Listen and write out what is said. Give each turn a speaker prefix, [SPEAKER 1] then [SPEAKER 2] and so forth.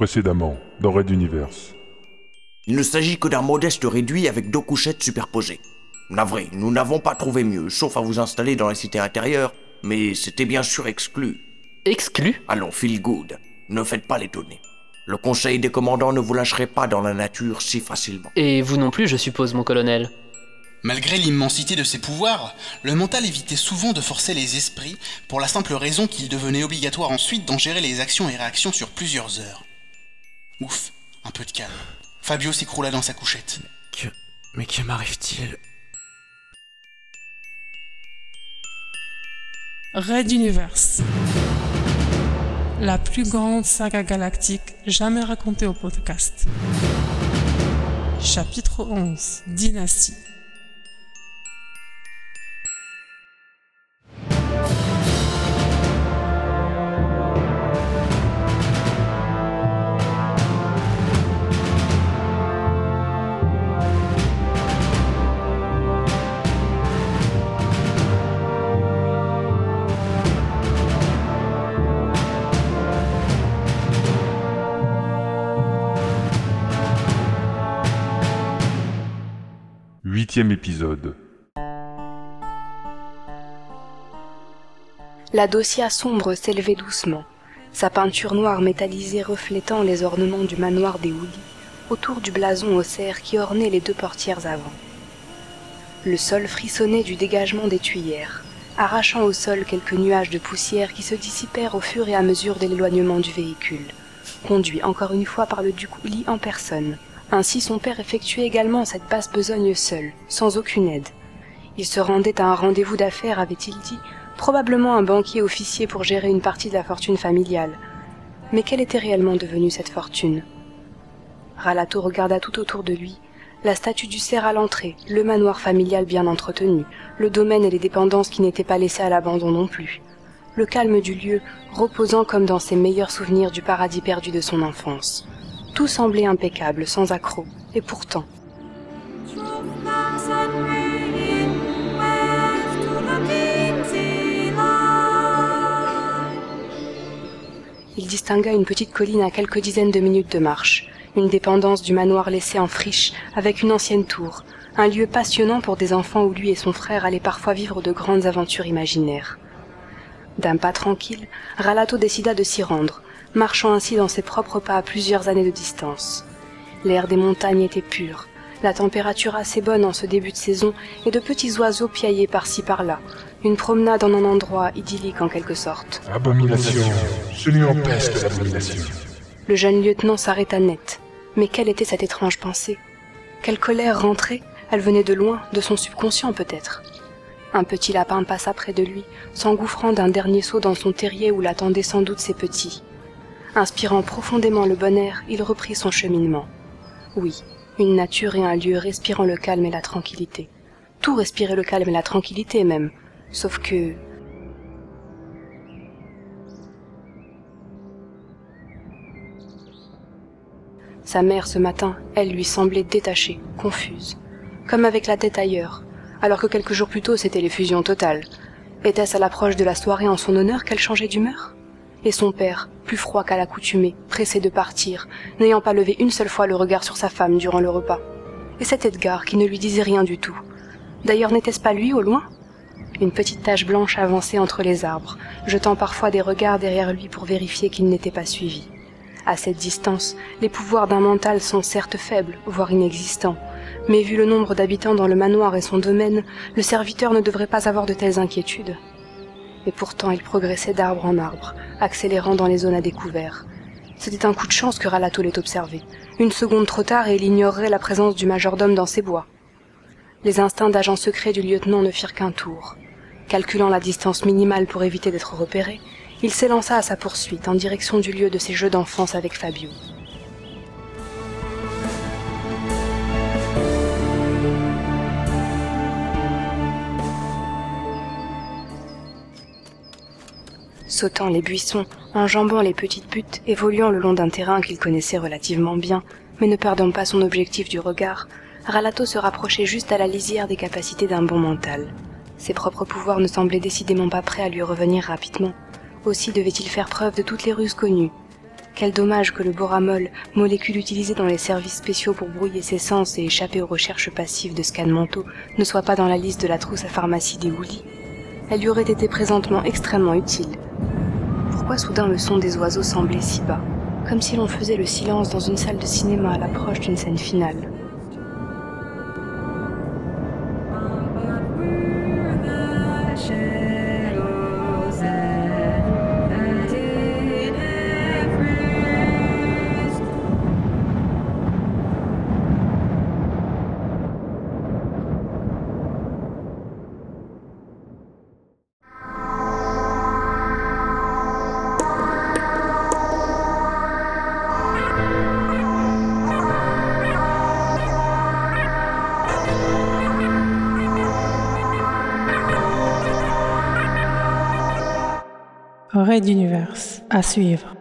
[SPEAKER 1] Précédemment, dans Red Universe.
[SPEAKER 2] Il ne s'agit que d'un modeste réduit avec deux couchettes superposées. Navré, nous n'avons pas trouvé mieux, sauf à vous installer dans la cité intérieure, mais c'était bien sûr exclu.
[SPEAKER 3] Exclu?
[SPEAKER 2] Allons, feel good. Ne faites pas l'étonner. Le conseil des commandants ne vous lâcherait pas dans la nature si facilement.
[SPEAKER 3] Et vous non plus, je suppose, mon colonel.
[SPEAKER 4] Malgré l'immensité de ses pouvoirs, le mental évitait souvent de forcer les esprits pour la simple raison qu'il devenait obligatoire ensuite d'en gérer les actions et réactions sur plusieurs heures. Ouf, un peu de calme. Fabio s'écroula dans sa couchette.
[SPEAKER 5] Que. Mais que m'arrive-t-il?
[SPEAKER 6] Red Universe. La plus grande saga galactique jamais racontée au podcast. Chapitre 11 Dynastie.
[SPEAKER 7] La dossier sombre s'élevait doucement, sa peinture noire métallisée reflétant les ornements du manoir des Houlis autour du blason au cerf qui ornait les deux portières avant. Le sol frissonnait du dégagement des tuyères, arrachant au sol quelques nuages de poussière qui se dissipèrent au fur et à mesure de l'éloignement du véhicule, conduit encore une fois par le duc Houli en personne. Ainsi son père effectuait également cette basse besogne seul, sans aucune aide. Il se rendait à un rendez-vous d'affaires, avait-il dit, probablement un banquier officier pour gérer une partie de la fortune familiale. Mais quelle était réellement devenue cette fortune? Ralato regarda tout autour de lui, la statue du cerf à l'entrée, le manoir familial bien entretenu, le domaine et les dépendances qui n'étaient pas laissées à l'abandon non plus, le calme du lieu, reposant comme dans ses meilleurs souvenirs du paradis perdu de son enfance. Tout semblait impeccable, sans accroc, et pourtant. Il distingua une petite colline à quelques dizaines de minutes de marche, une dépendance du manoir laissé en friche avec une ancienne tour, un lieu passionnant pour des enfants où lui et son frère allaient parfois vivre de grandes aventures imaginaires. D'un pas tranquille, Ralato décida de s'y rendre, marchant ainsi dans ses propres pas à plusieurs années de distance. L'air des montagnes était pur, la température assez bonne en ce début de saison et de petits oiseaux piaillaient par-ci par-là, une promenade en un endroit idyllique en quelque sorte.
[SPEAKER 1] Abomination. Celui en peste l'abomination.
[SPEAKER 7] Le jeune lieutenant s'arrêta net. Mais quelle était cette étrange pensée? Quelle colère rentrait? Elle venait de loin, de son subconscient peut-être. Un petit lapin passa près de lui, s'engouffrant d'un dernier saut dans son terrier où l'attendaient sans doute ses petits. Inspirant profondément le bon air, il reprit son cheminement. Oui, une nature et un lieu respirant le calme et la tranquillité. Tout respirait le calme et la tranquillité même, sauf que... Sa mère ce matin, elle lui semblait détachée, confuse, comme avec la tête ailleurs, alors que quelques jours plus tôt c'était l'effusion totale. Était-ce à l'approche de la soirée en son honneur qu'elle changeait d'humeur? Et son père, plus froid qu'à l'accoutumée, pressé de partir, n'ayant pas levé une seule fois le regard sur sa femme durant le repas. Et cet Edgar qui ne lui disait rien du tout. D'ailleurs, n'était-ce pas lui au loin? Une petite tache blanche avançait entre les arbres, jetant parfois des regards derrière lui pour vérifier qu'il n'était pas suivi. À cette distance, les pouvoirs d'un mental sont certes faibles, voire inexistants, mais vu le nombre d'habitants dans le manoir et son domaine, le serviteur ne devrait pas avoir de telles inquiétudes. Et pourtant il progressait d'arbre en arbre, accélérant dans les zones à découvert. C'était un coup de chance que Ralato l'ait observé. Une seconde trop tard et il ignorerait la présence du majordome dans ses bois. Les instincts d'agent secret du lieutenant ne firent qu'un tour. Calculant la distance minimale pour éviter d'être repéré, il s'élança à sa poursuite en direction du lieu de ses jeux d'enfance avec Fabio. Sautant les buissons, enjambant les petites buttes, évoluant le long d'un terrain qu'il connaissait relativement bien, mais ne perdant pas son objectif du regard, Ralato se rapprochait juste à la lisière des capacités d'un bon mental. Ses propres pouvoirs ne semblaient décidément pas prêts à lui revenir rapidement. Aussi devait-il faire preuve de toutes les ruses connues. Quel dommage que le boramol, molécule utilisée dans les services spéciaux pour brouiller ses sens et échapper aux recherches passives de scan mentaux, ne soit pas dans la liste de la trousse à pharmacie des. Elle lui aurait été présentement extrêmement utile. Pourquoi soudain le son des oiseaux semblait si bas, comme si l'on faisait le silence dans une salle de cinéma à l'approche d'une scène finale
[SPEAKER 6] Red Universe. À suivre.